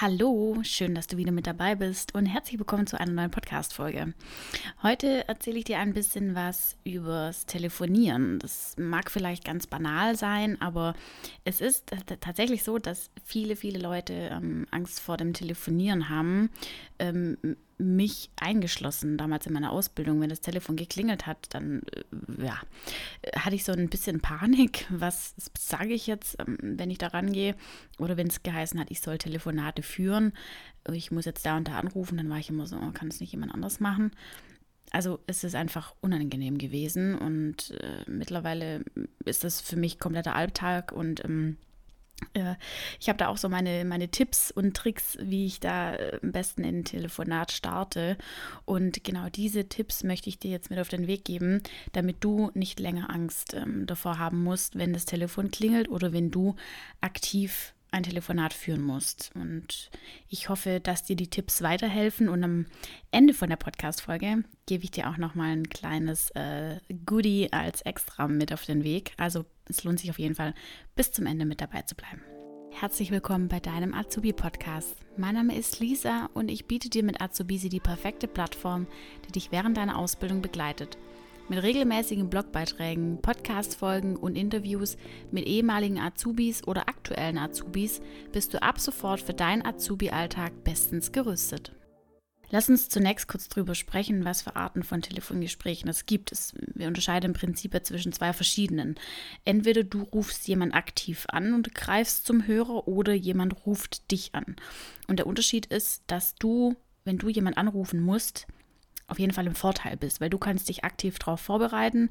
Hallo, schön, dass du wieder mit dabei bist und herzlich willkommen zu einer neuen Podcast-Folge. Heute erzähle ich dir ein bisschen was übers Telefonieren. Das mag vielleicht ganz banal sein, aber es ist tatsächlich so, dass viele, viele Leute ähm, Angst vor dem Telefonieren haben. Ähm, mich eingeschlossen damals in meiner Ausbildung. Wenn das Telefon geklingelt hat, dann äh, ja, hatte ich so ein bisschen Panik. Was sage ich jetzt, ähm, wenn ich da rangehe? Oder wenn es geheißen hat, ich soll Telefonate führen. Ich muss jetzt da und da anrufen, dann war ich immer so, oh, kann es nicht jemand anders machen? Also es ist einfach unangenehm gewesen und äh, mittlerweile ist das für mich kompletter Alltag und ähm, äh, ich habe da auch so meine, meine Tipps und Tricks, wie ich da äh, am besten in ein Telefonat starte. Und genau diese Tipps möchte ich dir jetzt mit auf den Weg geben, damit du nicht länger Angst ähm, davor haben musst, wenn das Telefon klingelt oder wenn du aktiv ein Telefonat führen musst. Und ich hoffe, dass dir die Tipps weiterhelfen. Und am Ende von der Podcast-Folge gebe ich dir auch nochmal ein kleines äh, Goodie als Extra mit auf den Weg. Also es lohnt sich auf jeden Fall, bis zum Ende mit dabei zu bleiben. Herzlich willkommen bei deinem Azubi-Podcast. Mein Name ist Lisa und ich biete dir mit Azubisi die perfekte Plattform, die dich während deiner Ausbildung begleitet – mit regelmäßigen Blogbeiträgen, Podcast-Folgen und Interviews mit ehemaligen Azubis oder aktuellen Azubis bist du ab sofort für deinen Azubi-Alltag bestens gerüstet. Lass uns zunächst kurz darüber sprechen, was für Arten von Telefongesprächen es gibt. wir unterscheiden im Prinzip zwischen zwei verschiedenen. Entweder du rufst jemand aktiv an und greifst zum Hörer oder jemand ruft dich an. Und der Unterschied ist, dass du, wenn du jemand anrufen musst, auf jeden Fall im Vorteil bist, weil du kannst dich aktiv darauf vorbereiten.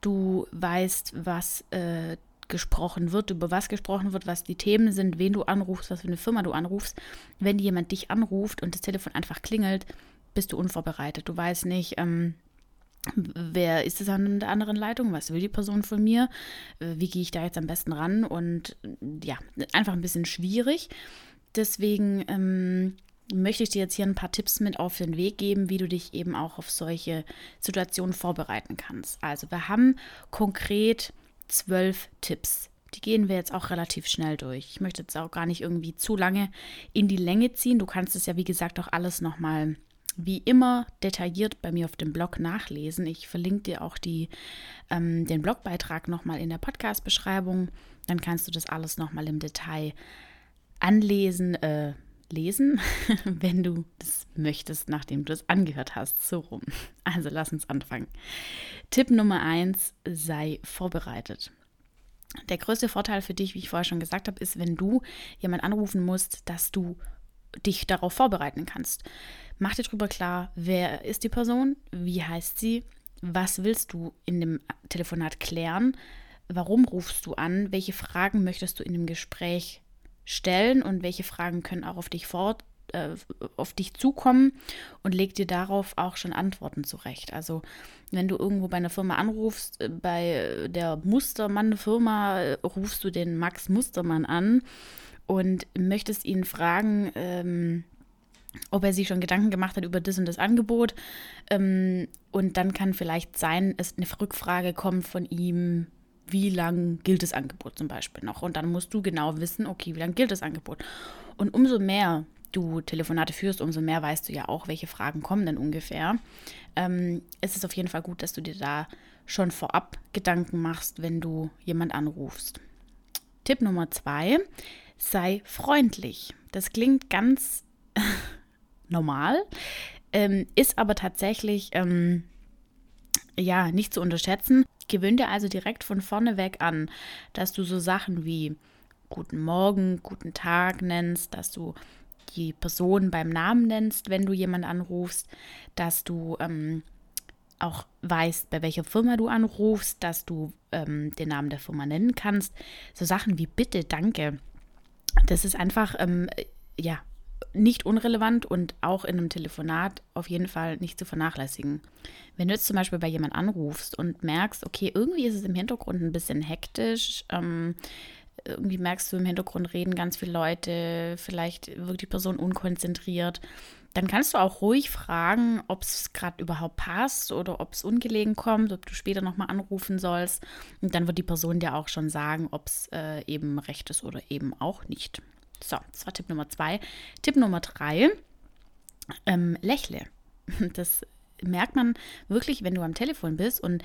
Du weißt, was äh, gesprochen wird, über was gesprochen wird, was die Themen sind, wen du anrufst, was für eine Firma du anrufst. Wenn jemand dich anruft und das Telefon einfach klingelt, bist du unvorbereitet. Du weißt nicht, ähm, wer ist es an der anderen Leitung, was will die Person von mir, äh, wie gehe ich da jetzt am besten ran und ja, einfach ein bisschen schwierig. Deswegen ähm, möchte ich dir jetzt hier ein paar Tipps mit auf den Weg geben, wie du dich eben auch auf solche Situationen vorbereiten kannst. Also wir haben konkret zwölf Tipps. Die gehen wir jetzt auch relativ schnell durch. Ich möchte jetzt auch gar nicht irgendwie zu lange in die Länge ziehen. Du kannst es ja, wie gesagt, auch alles nochmal wie immer detailliert bei mir auf dem Blog nachlesen. Ich verlinke dir auch die, ähm, den Blogbeitrag nochmal in der Podcast-Beschreibung. Dann kannst du das alles nochmal im Detail anlesen, äh, lesen, wenn du das möchtest, nachdem du es angehört hast. So rum. Also lass uns anfangen. Tipp Nummer eins: sei vorbereitet. Der größte Vorteil für dich, wie ich vorher schon gesagt habe, ist, wenn du jemand anrufen musst, dass du dich darauf vorbereiten kannst. Mach dir darüber klar, wer ist die Person, wie heißt sie, was willst du in dem Telefonat klären, warum rufst du an, welche Fragen möchtest du in dem Gespräch stellen und welche Fragen können auch auf dich fort, äh, auf dich zukommen und leg dir darauf auch schon Antworten zurecht. Also wenn du irgendwo bei einer Firma anrufst, äh, bei der Mustermann-Firma äh, rufst du den Max Mustermann an und möchtest ihn fragen, ähm, ob er sich schon Gedanken gemacht hat über das und das Angebot. Ähm, und dann kann vielleicht sein, es eine Rückfrage kommt von ihm, wie lang gilt das Angebot zum Beispiel noch. Und dann musst du genau wissen, okay, wie lang gilt das Angebot. Und umso mehr du Telefonate führst, umso mehr weißt du ja auch, welche Fragen kommen denn ungefähr. Ähm, es ist auf jeden Fall gut, dass du dir da schon vorab Gedanken machst, wenn du jemand anrufst. Tipp Nummer zwei, sei freundlich. Das klingt ganz normal, ähm, ist aber tatsächlich ähm, ja nicht zu unterschätzen. Gewöhn dir also direkt von vorne weg an, dass du so Sachen wie Guten Morgen, Guten Tag nennst, dass du die Person beim Namen nennst, wenn du jemanden anrufst, dass du ähm, auch weißt, bei welcher Firma du anrufst, dass du ähm, den Namen der Firma nennen kannst. So Sachen wie Bitte, Danke. Das ist einfach, ähm, ja, nicht unrelevant und auch in einem Telefonat auf jeden Fall nicht zu vernachlässigen. Wenn du jetzt zum Beispiel bei jemand anrufst und merkst, okay, irgendwie ist es im Hintergrund ein bisschen hektisch, ähm, irgendwie merkst du im Hintergrund reden ganz viele Leute, vielleicht wirkt die Person unkonzentriert, dann kannst du auch ruhig fragen, ob es gerade überhaupt passt oder ob es ungelegen kommt, ob du später nochmal anrufen sollst. Und dann wird die Person dir auch schon sagen, ob es äh, eben recht ist oder eben auch nicht. So, das war Tipp Nummer zwei. Tipp Nummer drei, ähm, lächle. Das merkt man wirklich, wenn du am Telefon bist und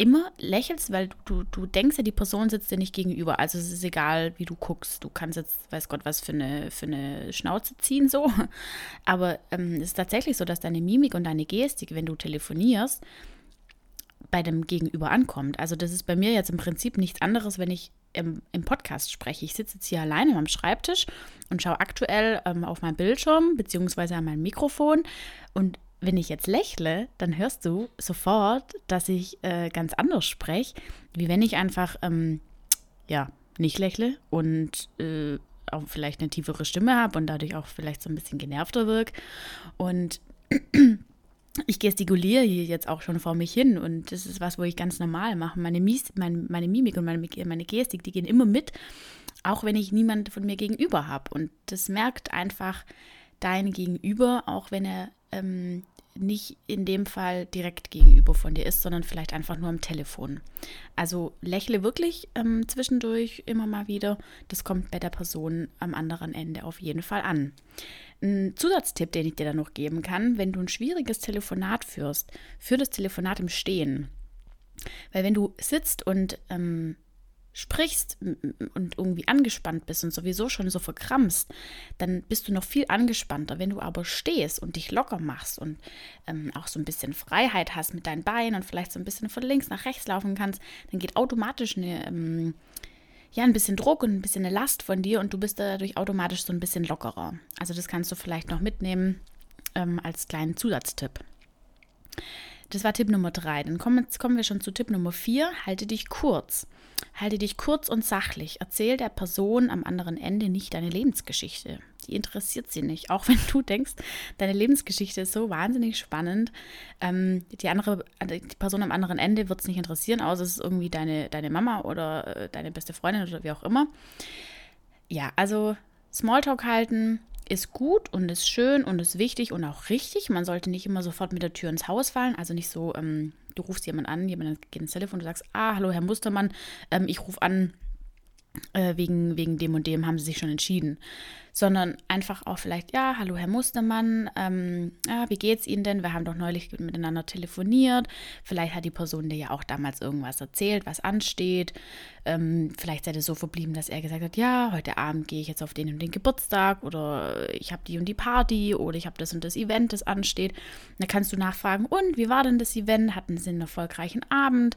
immer lächelst, weil du, du denkst ja, die Person sitzt dir nicht gegenüber. Also es ist egal, wie du guckst. Du kannst jetzt, weiß Gott, was für eine, für eine Schnauze ziehen, so. Aber ähm, es ist tatsächlich so, dass deine Mimik und deine Gestik, wenn du telefonierst, bei dem Gegenüber ankommt. Also das ist bei mir jetzt im Prinzip nichts anderes, wenn ich im, im Podcast spreche. Ich sitze jetzt hier alleine am Schreibtisch und schaue aktuell ähm, auf meinen Bildschirm beziehungsweise an mein Mikrofon und wenn ich jetzt lächle, dann hörst du sofort, dass ich äh, ganz anders spreche, wie wenn ich einfach, ähm, ja, nicht lächle und äh, auch vielleicht eine tiefere Stimme habe und dadurch auch vielleicht so ein bisschen genervter wirke. Und ich gestikuliere hier jetzt auch schon vor mich hin und das ist was, wo ich ganz normal mache. Meine, Mies, mein, meine Mimik und meine, meine Gestik, die gehen immer mit, auch wenn ich niemand von mir gegenüber habe. Und das merkt einfach dein Gegenüber, auch wenn er ähm, nicht in dem Fall direkt gegenüber von dir ist, sondern vielleicht einfach nur am Telefon. Also lächle wirklich ähm, zwischendurch immer mal wieder. Das kommt bei der Person am anderen Ende auf jeden Fall an. Ein Zusatztipp, den ich dir da noch geben kann, wenn du ein schwieriges Telefonat führst, führ das Telefonat im Stehen. Weil wenn du sitzt und ähm, sprichst und irgendwie angespannt bist und sowieso schon so verkrampfst, dann bist du noch viel angespannter. Wenn du aber stehst und dich locker machst und ähm, auch so ein bisschen Freiheit hast mit deinen Beinen und vielleicht so ein bisschen von links nach rechts laufen kannst, dann geht automatisch eine, ähm, ja, ein bisschen Druck und ein bisschen eine Last von dir und du bist dadurch automatisch so ein bisschen lockerer. Also das kannst du vielleicht noch mitnehmen ähm, als kleinen Zusatztipp. Das war Tipp Nummer drei. Dann kommen, jetzt kommen wir schon zu Tipp Nummer vier. Halte dich kurz. Halte dich kurz und sachlich. Erzähl der Person am anderen Ende nicht deine Lebensgeschichte. Die interessiert sie nicht. Auch wenn du denkst, deine Lebensgeschichte ist so wahnsinnig spannend. Ähm, die andere, die Person am anderen Ende wird es nicht interessieren, außer es ist irgendwie deine, deine Mama oder äh, deine beste Freundin oder wie auch immer. Ja, also Smalltalk halten, ist gut und ist schön und ist wichtig und auch richtig. Man sollte nicht immer sofort mit der Tür ins Haus fallen. Also nicht so, ähm, du rufst jemanden an, jemand geht ins Telefon und du sagst, ah, hallo Herr Mustermann, ähm, ich rufe an, äh, wegen, wegen dem und dem haben sie sich schon entschieden. Sondern einfach auch vielleicht, ja, hallo Herr Mustermann, ähm, ja, wie geht's Ihnen denn? Wir haben doch neulich miteinander telefoniert. Vielleicht hat die Person dir ja auch damals irgendwas erzählt, was ansteht. Ähm, vielleicht seid ihr so verblieben, dass er gesagt hat, ja, heute Abend gehe ich jetzt auf den und den Geburtstag oder ich habe die und die Party oder ich habe das und das Event, das ansteht. Da kannst du nachfragen, und wie war denn das Event? Hatten sie einen erfolgreichen Abend?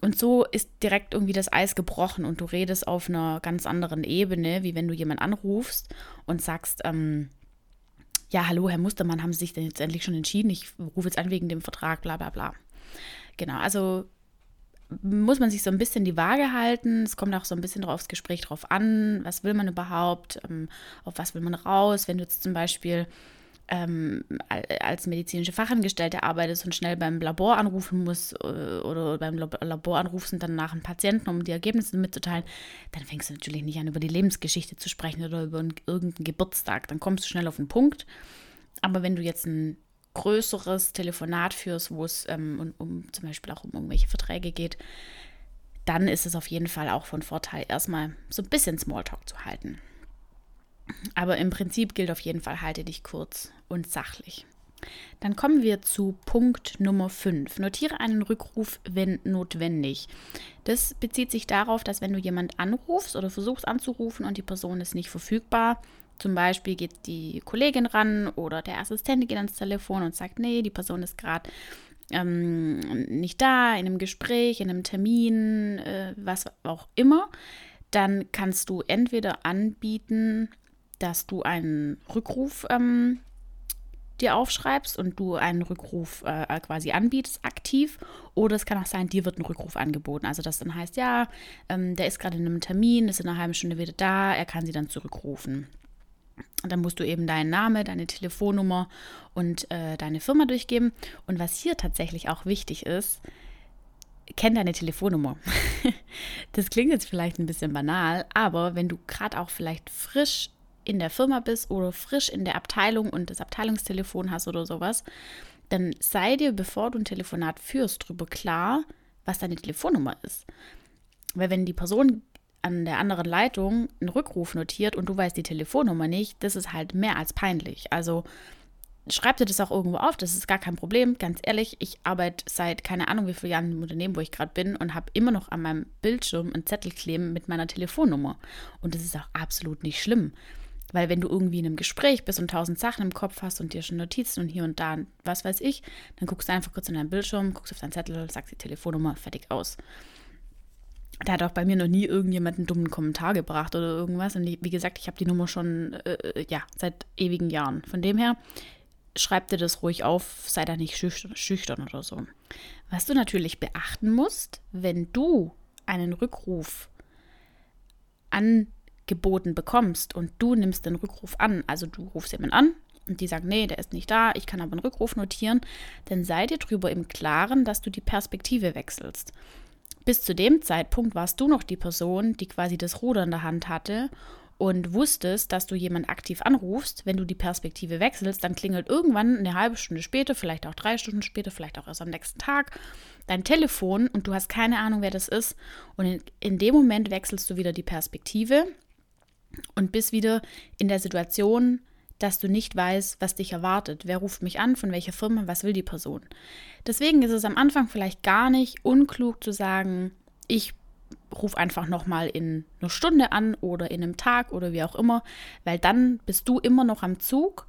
Und so ist direkt irgendwie das Eis gebrochen und du redest auf einer ganz anderen Ebene, wie wenn du jemanden anrufst und sagst, ähm, ja, hallo, Herr Mustermann, haben Sie sich denn jetzt endlich schon entschieden? Ich rufe jetzt an wegen dem Vertrag, bla bla bla. Genau, also muss man sich so ein bisschen die Waage halten. Es kommt auch so ein bisschen aufs Gespräch drauf an, was will man überhaupt, ähm, auf was will man raus. Wenn du jetzt zum Beispiel ähm, als medizinische Fachangestellte arbeitest und schnell beim Labor anrufen musst äh, oder beim Labor anrufst und dann nach einem Patienten, um die Ergebnisse mitzuteilen, dann fängst du natürlich nicht an, über die Lebensgeschichte zu sprechen oder über irgendeinen Geburtstag. Dann kommst du schnell auf den Punkt. Aber wenn du jetzt ein größeres Telefonat führst, wo es ähm, um, um zum Beispiel auch um irgendwelche Verträge geht, dann ist es auf jeden Fall auch von Vorteil, erstmal so ein bisschen Smalltalk zu halten. Aber im Prinzip gilt auf jeden Fall, halte dich kurz und sachlich. Dann kommen wir zu Punkt Nummer 5. Notiere einen Rückruf, wenn notwendig. Das bezieht sich darauf, dass wenn du jemand anrufst oder versuchst anzurufen und die Person ist nicht verfügbar, zum Beispiel geht die Kollegin ran oder der Assistent geht ans Telefon und sagt, nee, die Person ist gerade ähm, nicht da, in einem Gespräch, in einem Termin, äh, was auch immer, dann kannst du entweder anbieten, dass du einen Rückruf ähm, dir aufschreibst und du einen Rückruf äh, quasi anbietest, aktiv. Oder es kann auch sein, dir wird ein Rückruf angeboten. Also das dann heißt, ja, ähm, der ist gerade in einem Termin, ist in einer halben Stunde wieder da, er kann sie dann zurückrufen. Und dann musst du eben deinen Namen, deine Telefonnummer und äh, deine Firma durchgeben. Und was hier tatsächlich auch wichtig ist, kenn deine Telefonnummer. das klingt jetzt vielleicht ein bisschen banal, aber wenn du gerade auch vielleicht frisch in der Firma bist oder frisch in der Abteilung und das Abteilungstelefon hast oder sowas, dann sei dir, bevor du ein Telefonat führst, darüber klar, was deine Telefonnummer ist. Weil wenn die Person an der anderen Leitung einen Rückruf notiert und du weißt die Telefonnummer nicht, das ist halt mehr als peinlich. Also schreib dir das auch irgendwo auf, das ist gar kein Problem. Ganz ehrlich, ich arbeite seit keine Ahnung wie vielen Jahren im Unternehmen, wo ich gerade bin und habe immer noch an meinem Bildschirm einen Zettel kleben mit meiner Telefonnummer. Und das ist auch absolut nicht schlimm. Weil wenn du irgendwie in einem Gespräch bist und tausend Sachen im Kopf hast und dir schon Notizen und hier und da, was weiß ich, dann guckst du einfach kurz in deinen Bildschirm, guckst auf deinen Zettel, sagst die Telefonnummer, fertig aus. Da hat auch bei mir noch nie irgendjemand einen dummen Kommentar gebracht oder irgendwas. Und wie gesagt, ich habe die Nummer schon äh, ja, seit ewigen Jahren. Von dem her, schreib dir das ruhig auf, sei da nicht schüchtern, oder so. Was du natürlich beachten musst, wenn du einen Rückruf angeboten bekommst und du nimmst den Rückruf an, also du rufst jemanden an und die sagen, nee, der ist nicht da, ich kann aber einen Rückruf notieren, dann sei dir darüber im Klaren, dass du die Perspektive wechselst. Bis zu dem Zeitpunkt warst du noch die Person, die quasi das Ruder in der Hand hatte und wusstest, dass du jemanden aktiv anrufst, wenn du die Perspektive wechselst, dann klingelt irgendwann eine halbe Stunde später, vielleicht auch drei Stunden später, vielleicht auch erst am nächsten Tag dein Telefon und du hast keine Ahnung, wer das ist. Und in, in dem Moment wechselst du wieder die Perspektive und bist wieder in der Situation, dass du nicht weißt, was dich erwartet. Wer ruft mich an, von welcher Firma, was will die Person. Deswegen ist es am Anfang vielleicht gar nicht unklug zu sagen, ich ruf einfach nochmal in einer Stunde an oder in einem Tag oder wie auch immer, weil dann bist du immer noch am Zug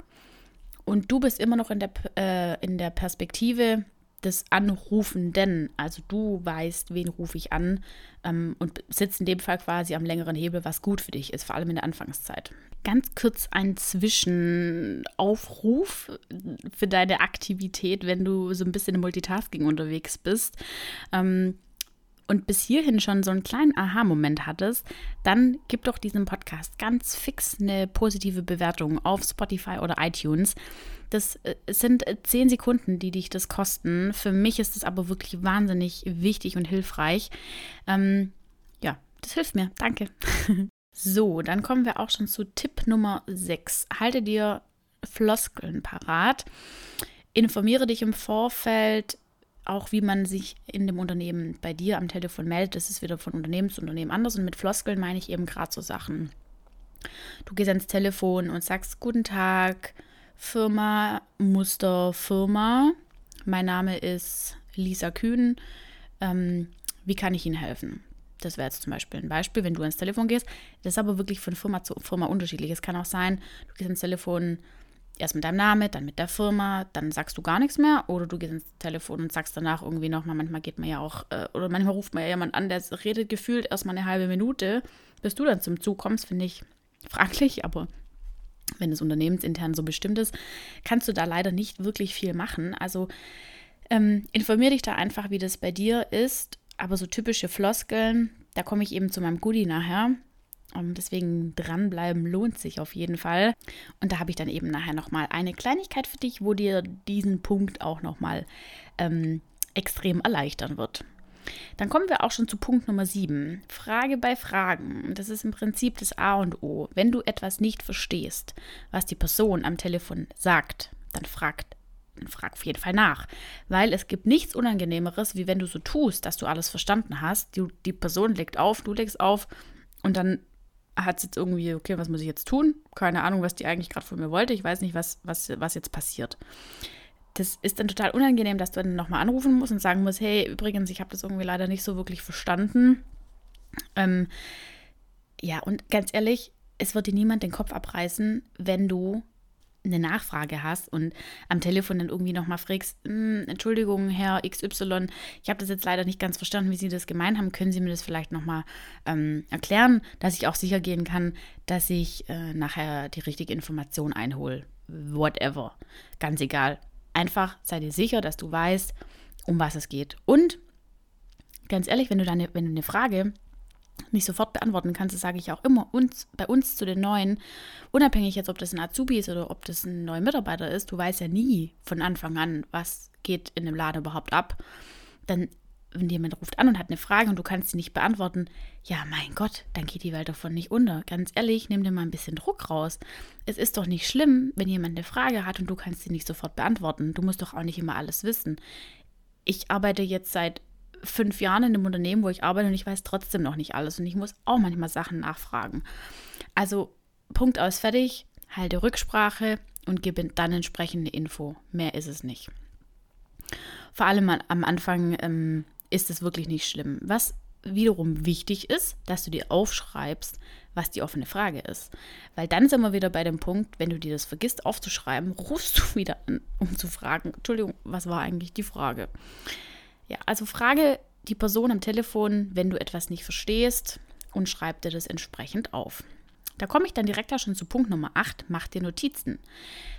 und du bist immer noch in der, äh, in der Perspektive des Anrufenden. Also du weißt, wen rufe ich an ähm, und sitzt in dem Fall quasi am längeren Hebel, was gut für dich ist, vor allem in der Anfangszeit. Ganz kurz ein Zwischenaufruf für deine Aktivität, wenn du so ein bisschen im Multitasking unterwegs bist. Ähm, und bis hierhin schon so einen kleinen Aha-Moment hattest, dann gib doch diesem Podcast ganz fix eine positive Bewertung auf Spotify oder iTunes. Das äh, sind äh, zehn Sekunden, die dich das kosten. Für mich ist es aber wirklich wahnsinnig wichtig und hilfreich. Ähm, ja, das hilft mir. Danke. so, dann kommen wir auch schon zu Tipp Nummer 6. Halte dir Floskeln parat. Informiere dich im Vorfeld auch wie man sich in dem Unternehmen bei dir am Telefon meldet, das ist wieder von Unternehmen zu Unternehmen anders. Und mit Floskeln meine ich eben gerade so Sachen. Du gehst ans Telefon und sagst, guten Tag, Firma, Muster, Firma. Mein Name ist Lisa Kühn. Ähm, wie kann ich Ihnen helfen? Das wäre jetzt zum Beispiel ein Beispiel, wenn du ans Telefon gehst. Das ist aber wirklich von Firma zu Firma unterschiedlich. Es kann auch sein, du gehst ans Telefon, erst mit deinem Namen, dann mit der Firma, dann sagst du gar nichts mehr oder du gehst ins Telefon und sagst danach irgendwie nochmal, manchmal geht man ja auch, äh, oder manchmal ruft man ja jemand an, der redet gefühlt erstmal eine halbe Minute, bis du dann zum Zug kommst, finde ich fraglich, aber wenn es unternehmensintern so bestimmt ist, kannst du da leider nicht wirklich viel machen. Also ähm, informier dich da einfach, wie das bei dir ist, aber so typische Floskeln, da komme ich eben zu meinem Goodie nachher. Um, deswegen dranbleiben lohnt sich auf jeden Fall. Und da habe ich dann eben nachher nochmal eine Kleinigkeit für dich, wo dir diesen Punkt auch nochmal ähm, extrem erleichtern wird. Dann kommen wir auch schon zu Punkt Nummer 7. Frage bei Fragen. Das ist im Prinzip das A und O. Wenn du etwas nicht verstehst, was die Person am Telefon sagt, dann frag, dann frag auf jeden Fall nach. Weil es gibt nichts Unangenehmeres, wie wenn du so tust, dass du alles verstanden hast. Die, die Person legt auf, du legst auf und dann hat es jetzt irgendwie, okay, was muss ich jetzt tun? Keine Ahnung, was die eigentlich gerade von mir wollte. Ich weiß nicht, was, was, was jetzt passiert. Das ist dann total unangenehm, dass du dann nochmal anrufen musst und sagen musst, hey, übrigens, ich habe das irgendwie leider nicht so wirklich verstanden. Ähm, ja, und ganz ehrlich, es wird dir niemand den Kopf abreißen, wenn du eine Nachfrage hast und am Telefon dann irgendwie nochmal fragst, hm, Entschuldigung, Herr XY, ich habe das jetzt leider nicht ganz verstanden, wie Sie das gemeint haben. Können Sie mir das vielleicht nochmal ähm, erklären, dass ich auch sicher gehen kann, dass ich äh, nachher die richtige Information einhole? Whatever. Ganz egal. Einfach sei dir sicher, dass du weißt, um was es geht. Und ganz ehrlich, wenn du, deine, wenn du eine Frage nicht sofort beantworten kannst, das sage ich auch immer uns, bei uns zu den Neuen, unabhängig jetzt, ob das ein Azubi ist oder ob das ein neuer Mitarbeiter ist, du weißt ja nie von Anfang an, was geht in dem Laden überhaupt ab. Dann, wenn jemand ruft an und hat eine Frage und du kannst sie nicht beantworten, ja, mein Gott, dann geht die Welt davon nicht unter. Ganz ehrlich, nimm dir mal ein bisschen Druck raus. Es ist doch nicht schlimm, wenn jemand eine Frage hat und du kannst sie nicht sofort beantworten. Du musst doch auch nicht immer alles wissen. Ich arbeite jetzt seit fünf Jahren in einem Unternehmen, wo ich arbeite und ich weiß trotzdem noch nicht alles und ich muss auch manchmal Sachen nachfragen. Also Punkt aus, fertig, halte Rücksprache und gebe dann entsprechende Info. Mehr ist es nicht. Vor allem am Anfang ähm, ist es wirklich nicht schlimm. Was wiederum wichtig ist, dass du dir aufschreibst, was die offene Frage ist. Weil dann sind wir wieder bei dem Punkt, wenn du dir das vergisst aufzuschreiben, rufst du wieder an, um zu fragen, Entschuldigung, was war eigentlich die Frage? Ja, also frage die Person am Telefon, wenn du etwas nicht verstehst und schreib dir das entsprechend auf. Da komme ich dann direkt auch schon zu Punkt Nummer 8, mach dir Notizen.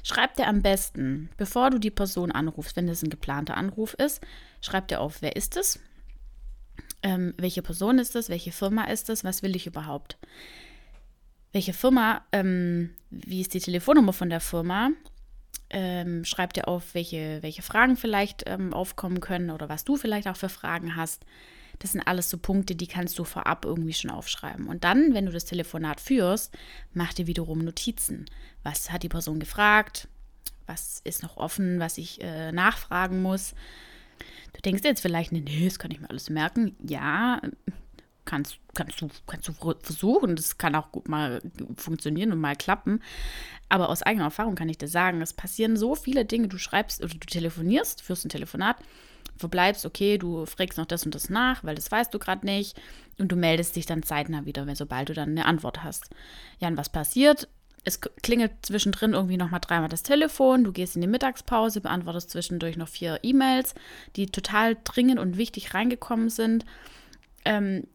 Schreib dir am besten, bevor du die Person anrufst, wenn das ein geplanter Anruf ist, schreib dir auf, wer ist es, ähm, welche Person ist es, welche Firma ist es, was will ich überhaupt. Welche Firma, ähm, wie ist die Telefonnummer von der Firma, ähm, schreib dir auf, welche, welche Fragen vielleicht ähm, aufkommen können oder was du vielleicht auch für Fragen hast. Das sind alles so Punkte, die kannst du vorab irgendwie schon aufschreiben. Und dann, wenn du das Telefonat führst, mach dir wiederum Notizen. Was hat die Person gefragt? Was ist noch offen, was ich äh, nachfragen muss? Du denkst jetzt vielleicht, nee, das kann ich mir alles merken. Ja, kannst, kannst, du, kannst du versuchen. Das kann auch gut mal funktionieren und mal klappen. Aber aus eigener Erfahrung kann ich dir sagen, es passieren so viele Dinge. Du schreibst oder du telefonierst, führst ein Telefonat verbleibst, okay, du fragst noch das und das nach, weil das weißt du gerade nicht und du meldest dich dann zeitnah wieder, sobald du dann eine Antwort hast. Ja, und was passiert? Es klingelt zwischendrin irgendwie nochmal dreimal das Telefon, du gehst in die Mittagspause, beantwortest zwischendurch noch vier E-Mails, die total dringend und wichtig reingekommen sind. Ähm,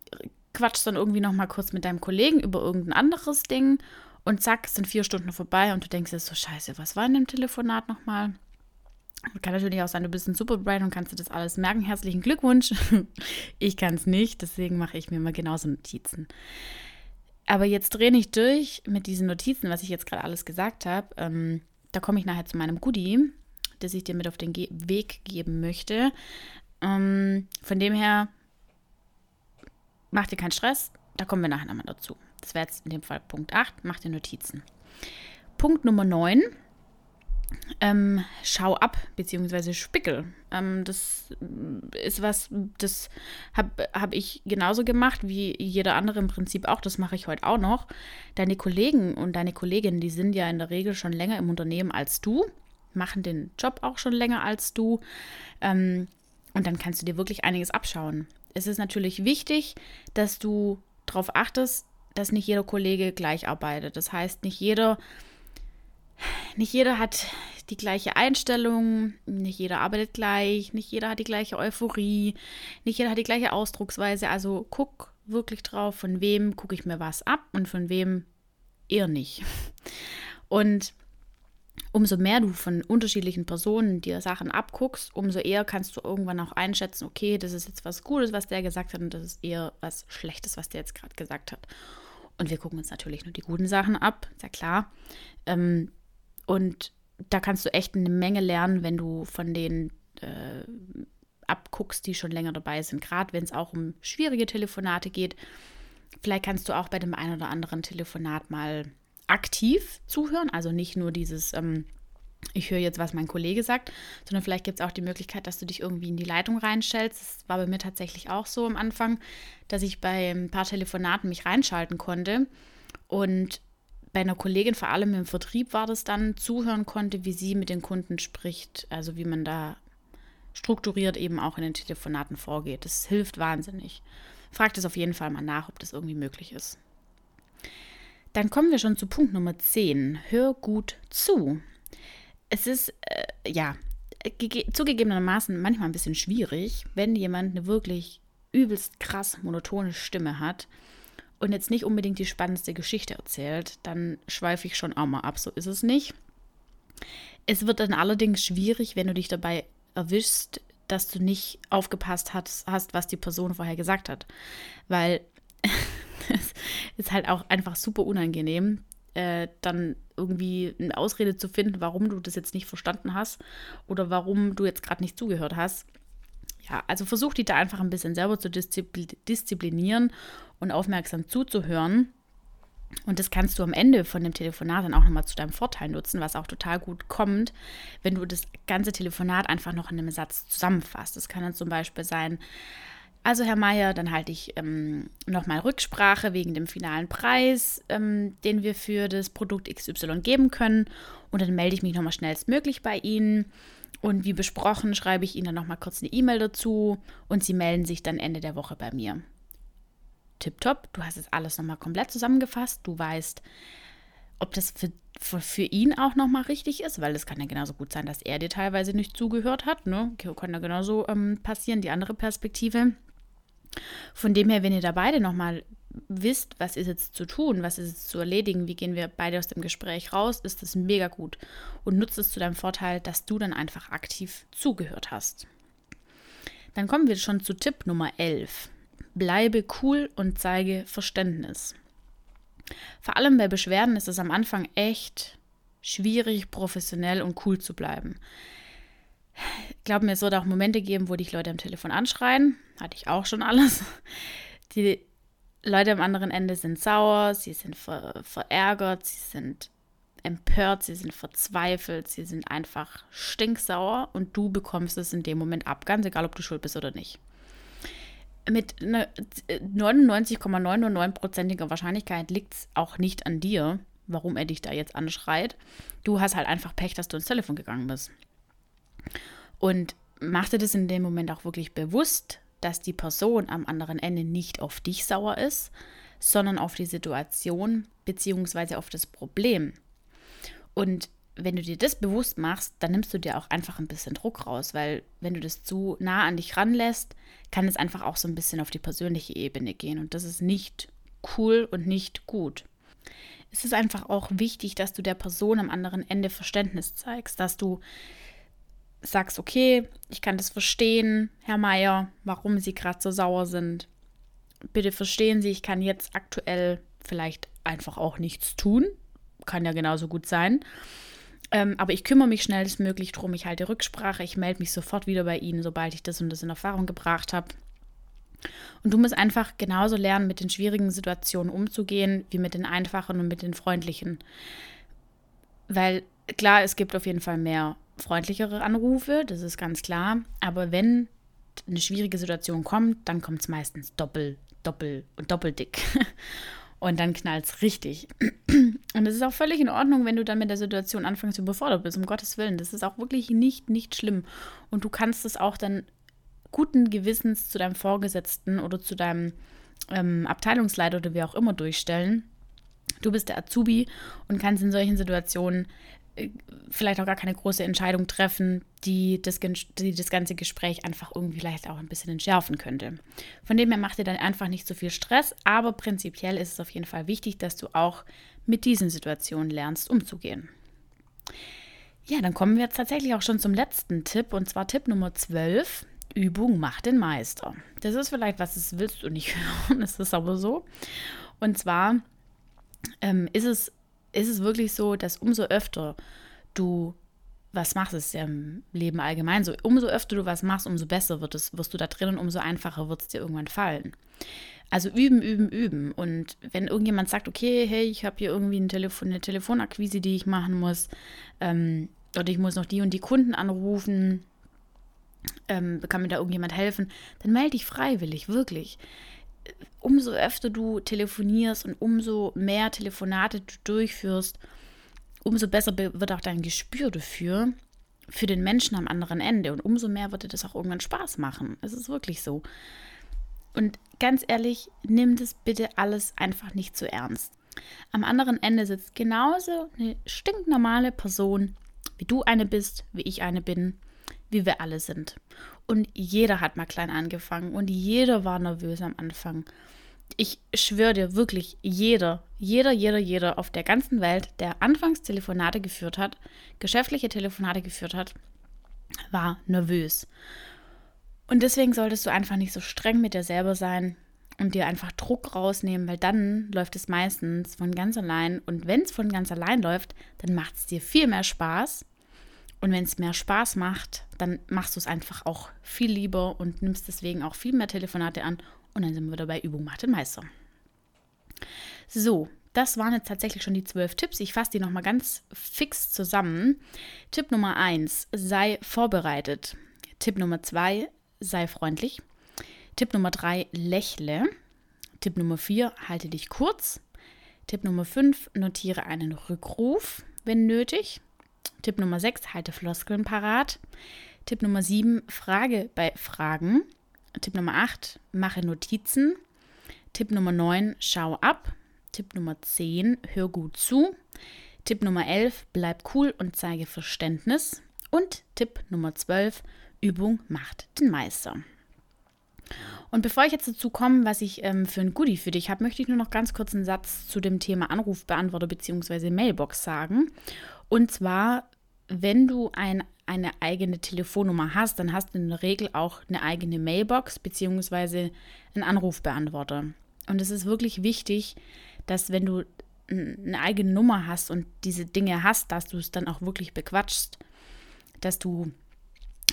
quatschst dann irgendwie nochmal kurz mit deinem Kollegen über irgendein anderes Ding und zack, sind vier Stunden vorbei und du denkst jetzt so, scheiße, was war in dem Telefonat nochmal? Kann natürlich auch sein, du bist ein Superbrain und kannst dir das alles merken. Herzlichen Glückwunsch. Ich kann es nicht, deswegen mache ich mir mal genauso Notizen. Aber jetzt drehe ich durch mit diesen Notizen, was ich jetzt gerade alles gesagt habe. Ähm, da komme ich nachher zu meinem Goodie, das ich dir mit auf den Ge Weg geben möchte. Ähm, von dem her, mach dir keinen Stress, da kommen wir nachher nochmal dazu. Das wäre jetzt in dem Fall Punkt 8, mach dir Notizen. Punkt Nummer 9 ähm, schau ab, beziehungsweise spickel. Ähm, das ist was, das habe hab ich genauso gemacht wie jeder andere im Prinzip auch. Das mache ich heute auch noch. Deine Kollegen und deine Kolleginnen, die sind ja in der Regel schon länger im Unternehmen als du, machen den Job auch schon länger als du. Ähm, und dann kannst du dir wirklich einiges abschauen. Es ist natürlich wichtig, dass du darauf achtest, dass nicht jeder Kollege gleich arbeitet. Das heißt, nicht jeder nicht jeder hat die gleiche Einstellung, nicht jeder arbeitet gleich, nicht jeder hat die gleiche Euphorie, nicht jeder hat die gleiche Ausdrucksweise. Also guck wirklich drauf, von wem gucke ich mir was ab und von wem eher nicht. Und umso mehr du von unterschiedlichen Personen dir Sachen abguckst, umso eher kannst du irgendwann auch einschätzen, okay, das ist jetzt was Gutes, was der gesagt hat und das ist eher was Schlechtes, was der jetzt gerade gesagt hat. Und wir gucken uns natürlich nur die guten Sachen ab, ja klar. Ähm, und da kannst du echt eine Menge lernen, wenn du von denen äh, abguckst, die schon länger dabei sind. Gerade wenn es auch um schwierige Telefonate geht. Vielleicht kannst du auch bei dem einen oder anderen Telefonat mal aktiv zuhören. Also nicht nur dieses, ähm, ich höre jetzt, was mein Kollege sagt, sondern vielleicht gibt es auch die Möglichkeit, dass du dich irgendwie in die Leitung reinstellst. Das war bei mir tatsächlich auch so am Anfang, dass ich bei ein paar Telefonaten mich reinschalten konnte. Und bei einer Kollegin, vor allem im Vertrieb, war das dann, zuhören konnte, wie sie mit den Kunden spricht, also wie man da strukturiert eben auch in den Telefonaten vorgeht. Das hilft wahnsinnig. Fragt es auf jeden Fall mal nach, ob das irgendwie möglich ist. Dann kommen wir schon zu Punkt Nummer 10. Hör gut zu. Es ist, äh, ja, zugegebenermaßen manchmal ein bisschen schwierig, wenn jemand eine wirklich übelst krass monotone Stimme hat und jetzt nicht unbedingt die spannendste Geschichte erzählt, dann schweife ich schon auch mal ab. So ist es nicht. Es wird dann allerdings schwierig, wenn du dich dabei erwischst, dass du nicht aufgepasst hast, hast was die Person vorher gesagt hat. Weil ist halt auch einfach super unangenehm, äh, dann irgendwie eine Ausrede zu finden, warum du das jetzt nicht verstanden hast oder warum du jetzt gerade nicht zugehört hast. Ja, also versuch dich da einfach ein bisschen selber zu disziplinieren und aufmerksam zuzuhören. Und das kannst du am Ende von dem Telefonat dann auch nochmal zu deinem Vorteil nutzen, was auch total gut kommt, wenn du das ganze Telefonat einfach noch in einem Satz zusammenfasst. Das kann dann zum Beispiel sein, Also Herr Meier, dann halte ich ähm, nochmal Rücksprache wegen dem finalen Preis, ähm, den wir für das Produkt XY geben können. Und dann melde ich mich nochmal schnellstmöglich bei Ihnen. Und wie besprochen, schreibe ich Ihnen dann nochmal kurz eine E-Mail dazu und Sie melden sich dann Ende der Woche bei mir. Tipptopp, du hast es alles nochmal komplett zusammengefasst. Du weißt, ob das für, für, für ihn auch nochmal richtig ist, weil es kann ja genauso gut sein, dass er dir teilweise nicht zugehört hat. Ne? Kann ja genauso ähm, passieren, die andere Perspektive. Von dem her, wenn ihr da beide nochmal wisst, was ist jetzt zu tun, was ist jetzt zu erledigen, wie gehen wir beide aus dem Gespräch raus, ist das mega gut und nutzt es zu deinem Vorteil, dass du dann einfach aktiv zugehört hast. Dann kommen wir schon zu Tipp Nummer 11. Bleibe cool und zeige Verständnis. Vor allem bei Beschwerden ist es am Anfang echt schwierig, professionell und cool zu bleiben. Ich glaube mir, es wird auch Momente geben, wo dich Leute am Telefon anschreien. Hatte ich auch schon alles. Die Leute am anderen Ende sind sauer, sie sind ver verärgert, sie sind empört, sie sind verzweifelt, sie sind einfach stinksauer und du bekommst es in dem Moment ab, ganz egal, ob du schuld bist oder nicht. Mit einer 99,99%iger Wahrscheinlichkeit liegt es auch nicht an dir, warum er dich da jetzt anschreit. Du hast halt einfach Pech, dass du ins Telefon gegangen bist. Und mach dir das in dem Moment auch wirklich bewusst, dass die Person am anderen Ende nicht auf dich sauer ist, sondern auf die Situation bzw. auf das Problem. Und wenn du dir das bewusst machst, dann nimmst du dir auch einfach ein bisschen Druck raus, weil wenn du das zu nah an dich ranlässt, kann es einfach auch so ein bisschen auf die persönliche Ebene gehen und das ist nicht cool und nicht gut. Es ist einfach auch wichtig, dass du der Person am anderen Ende Verständnis zeigst, dass du sagst, okay, ich kann das verstehen, Herr Meier, warum Sie gerade so sauer sind. Bitte verstehen Sie, ich kann jetzt aktuell vielleicht einfach auch nichts tun. Kann ja genauso gut sein. Ähm, aber ich kümmere mich schnellstmöglich drum. Ich halte Rücksprache. Ich melde mich sofort wieder bei Ihnen, sobald ich das und das in Erfahrung gebracht habe. Und du musst einfach genauso lernen, mit den schwierigen Situationen umzugehen, wie mit den einfachen und mit den freundlichen. Weil klar, es gibt auf jeden Fall mehr freundlichere Anrufe, das ist ganz klar. Aber wenn eine schwierige Situation kommt, dann kommt es meistens doppel, doppel und doppeldick. Und dann knallt es richtig. Und es ist auch völlig in Ordnung, wenn du dann mit der Situation anfängst, überfordert bist, um Gottes Willen. Das ist auch wirklich nicht, nicht schlimm. Und du kannst es auch dann guten Gewissens zu deinem Vorgesetzten oder zu deinem ähm, Abteilungsleiter oder wie auch immer durchstellen. Du bist der Azubi und kannst in solchen Situationen vielleicht auch gar keine große Entscheidung treffen, die das, die das ganze Gespräch einfach irgendwie vielleicht auch ein bisschen entschärfen könnte. Von dem her macht ihr dann einfach nicht so viel Stress, aber prinzipiell ist es auf jeden Fall wichtig, dass du auch mit diesen Situationen lernst, umzugehen. Ja, dann kommen wir jetzt tatsächlich auch schon zum letzten Tipp und zwar Tipp Nummer 12. Übung macht den Meister. Das ist vielleicht was, das willst du nicht hören, das ist aber so. Und zwar ähm, ist es ist es wirklich so, dass umso öfter du was machst, ist ja im Leben allgemein so, umso öfter du was machst, umso besser wird es, wirst du da drin und umso einfacher wird es dir irgendwann fallen. Also üben, üben, üben. Und wenn irgendjemand sagt, okay, hey, ich habe hier irgendwie ein Telefon, eine Telefonakquise, die ich machen muss, ähm, oder ich muss noch die und die Kunden anrufen, ähm, kann mir da irgendjemand helfen, dann melde dich freiwillig, wirklich umso öfter du telefonierst und umso mehr Telefonate du durchführst, umso besser wird auch dein Gespür dafür, für den Menschen am anderen Ende. Und umso mehr wird dir das auch irgendwann Spaß machen. Es ist wirklich so. Und ganz ehrlich, nimm das bitte alles einfach nicht zu ernst. Am anderen Ende sitzt genauso eine stinknormale Person, wie du eine bist, wie ich eine bin, wie wir alle sind. Und jeder hat mal klein angefangen und jeder war nervös am Anfang. Ich schwöre dir wirklich, jeder, jeder, jeder, jeder auf der ganzen Welt, der anfangs Telefonate geführt hat, geschäftliche Telefonate geführt hat, war nervös. Und deswegen solltest du einfach nicht so streng mit dir selber sein und dir einfach Druck rausnehmen, weil dann läuft es meistens von ganz allein. Und wenn es von ganz allein läuft, dann macht es dir viel mehr Spaß und wenn es mehr Spaß macht, dann machst du es einfach auch viel lieber und nimmst deswegen auch viel mehr Telefonate an. Und dann sind wir dabei, Übung macht den Meister. So, das waren jetzt tatsächlich schon die zwölf Tipps. Ich fasse die nochmal ganz fix zusammen. Tipp Nummer eins: sei vorbereitet. Tipp Nummer zwei: sei freundlich. Tipp Nummer 3, lächle. Tipp Nummer 4, halte dich kurz. Tipp Nummer 5, notiere einen Rückruf, wenn nötig. Tipp Nummer 6, halte Floskeln parat. Tipp Nummer 7, frage bei Fragen. Tipp Nummer 8, mache Notizen. Tipp Nummer 9, schau ab. Tipp Nummer 10, hör gut zu. Tipp Nummer 11, bleib cool und zeige Verständnis. Und Tipp Nummer 12, Übung macht den Meister. Und bevor ich jetzt dazu komme, was ich ähm, für ein Goodie für dich habe, möchte ich nur noch ganz kurz einen Satz zu dem Thema Anrufbeantworter bzw. Mailbox sagen. Und zwar, wenn du ein, eine eigene Telefonnummer hast, dann hast du in der Regel auch eine eigene Mailbox bzw. einen Anrufbeantworter. Und es ist wirklich wichtig, dass wenn du eine eigene Nummer hast und diese Dinge hast, dass du es dann auch wirklich bequatschst. Dass du,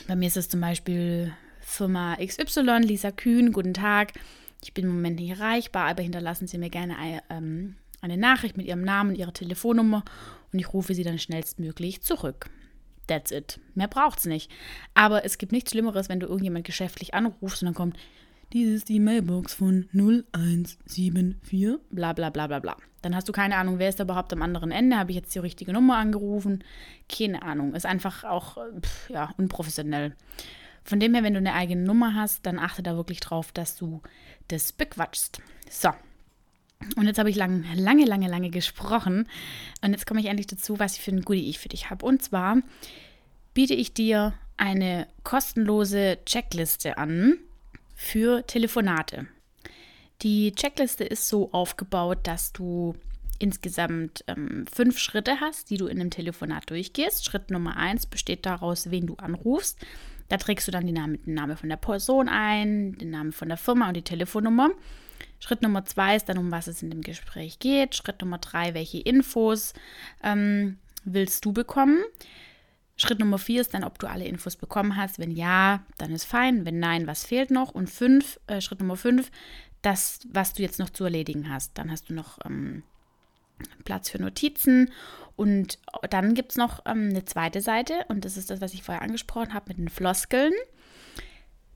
bei mir ist es zum Beispiel Firma XY, Lisa Kühn, guten Tag. Ich bin im Moment nicht erreichbar, aber hinterlassen Sie mir gerne eine, ähm, eine Nachricht mit Ihrem Namen, Ihrer Telefonnummer und ich rufe Sie dann schnellstmöglich zurück. That's it. Mehr braucht's nicht. Aber es gibt nichts Schlimmeres, wenn du irgendjemand geschäftlich anrufst und dann kommt, dies ist die Mailbox von 0174, bla bla bla bla bla. Dann hast du keine Ahnung, wer ist da überhaupt am anderen Ende? Habe ich jetzt die richtige Nummer angerufen? Keine Ahnung. Ist einfach auch pff, ja, unprofessionell. Von dem her, wenn du eine eigene Nummer hast, dann achte da wirklich drauf, dass du das bequatschst. So. Und jetzt habe ich lang, lange, lange, lange gesprochen. Und jetzt komme ich endlich dazu, was ich für ein Goodie ich für dich habe. Und zwar biete ich dir eine kostenlose Checkliste an für Telefonate. Die Checkliste ist so aufgebaut, dass du insgesamt ähm, fünf Schritte hast, die du in einem Telefonat durchgehst. Schritt Nummer eins besteht daraus, wen du anrufst. Da trägst du dann die Name, den Namen von der Person ein, den Namen von der Firma und die Telefonnummer. Schritt Nummer zwei ist dann, um was es in dem Gespräch geht. Schritt Nummer drei, welche Infos ähm, willst du bekommen? Schritt Nummer vier ist dann, ob du alle Infos bekommen hast. Wenn ja, dann ist fein. Wenn nein, was fehlt noch? Und fünf, äh, Schritt Nummer fünf, das, was du jetzt noch zu erledigen hast. Dann hast du noch ähm, Platz für Notizen. Und dann gibt es noch ähm, eine zweite Seite und das ist das, was ich vorher angesprochen habe mit den Floskeln.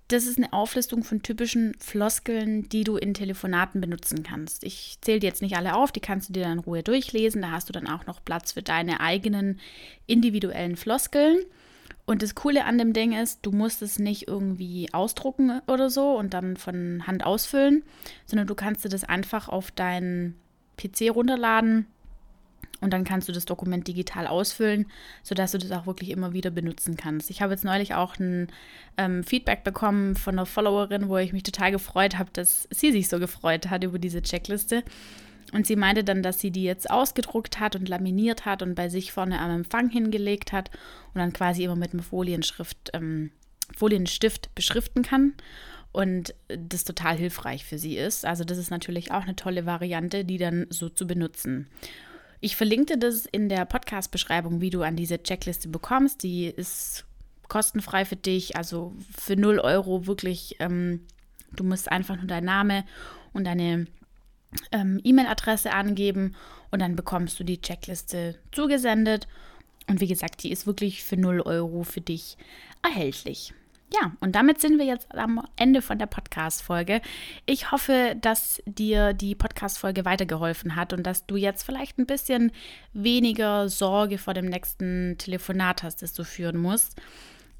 Das ist eine Auflistung von typischen Floskeln, die du in Telefonaten benutzen kannst. Ich zähle dir jetzt nicht alle auf, die kannst du dir dann in Ruhe durchlesen. Da hast du dann auch noch Platz für deine eigenen individuellen Floskeln. Und das Coole an dem Ding ist, du musst es nicht irgendwie ausdrucken oder so und dann von Hand ausfüllen, sondern du kannst dir das einfach auf deinen PC runterladen und dann kannst du das Dokument digital ausfüllen, sodass du das auch wirklich immer wieder benutzen kannst. Ich habe jetzt neulich auch ein ähm, Feedback bekommen von einer Followerin, wo ich mich total gefreut habe, dass sie sich so gefreut hat über diese Checkliste. Und sie meinte dann, dass sie die jetzt ausgedruckt hat und laminiert hat und bei sich vorne am Empfang hingelegt hat und dann quasi immer mit einem Folienschrift, ähm, Folienstift beschriften kann und das total hilfreich für sie ist. Also das ist natürlich auch eine tolle Variante, die dann so zu benutzen. Ich verlinkte das in der Podcast-Beschreibung, wie du an diese Checkliste bekommst. Die ist kostenfrei für dich, also für 0 Euro wirklich. Ähm, du musst einfach nur deinen Name und deine ähm, E-Mail-Adresse angeben und dann bekommst du die Checkliste zugesendet. Und wie gesagt, die ist wirklich für 0 Euro für dich erhältlich. Ja, und damit sind wir jetzt am Ende von der Podcast-Folge. Ich hoffe, dass dir die Podcast-Folge weitergeholfen hat und dass du jetzt vielleicht ein bisschen weniger Sorge vor dem nächsten Telefonat hast, das du führen musst.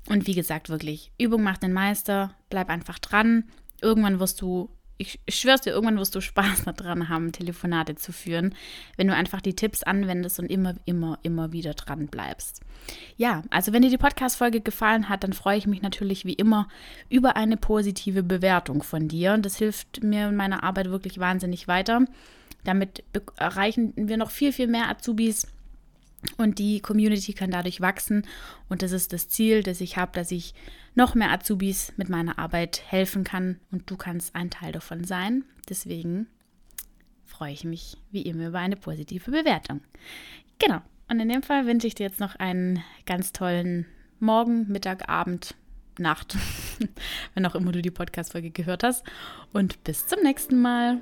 Und wie gesagt, wirklich, Übung macht den Meister, bleib einfach dran. Irgendwann wirst du ich schwör's dir, irgendwann wirst du Spaß daran haben, Telefonate zu führen, wenn du einfach die Tipps anwendest und immer, immer, immer wieder dran bleibst. Ja, also wenn dir die Podcast-Folge gefallen hat, dann freue ich mich natürlich wie immer über eine positive Bewertung von dir. Und das hilft mir in meiner Arbeit wirklich wahnsinnig weiter. Damit erreichen wir noch viel, viel mehr Azubis und die Community kann dadurch wachsen. Und das ist das Ziel, das ich habe, dass ich noch mehr Azubis mit meiner Arbeit helfen kann. Und du kannst ein Teil davon sein. Deswegen freue ich mich wie immer über eine positive Bewertung. Genau. Und in dem Fall wünsche ich dir jetzt noch einen ganz tollen Morgen, Mittag, Abend, Nacht, wenn auch immer du die Podcast-Folge gehört hast. Und bis zum nächsten Mal.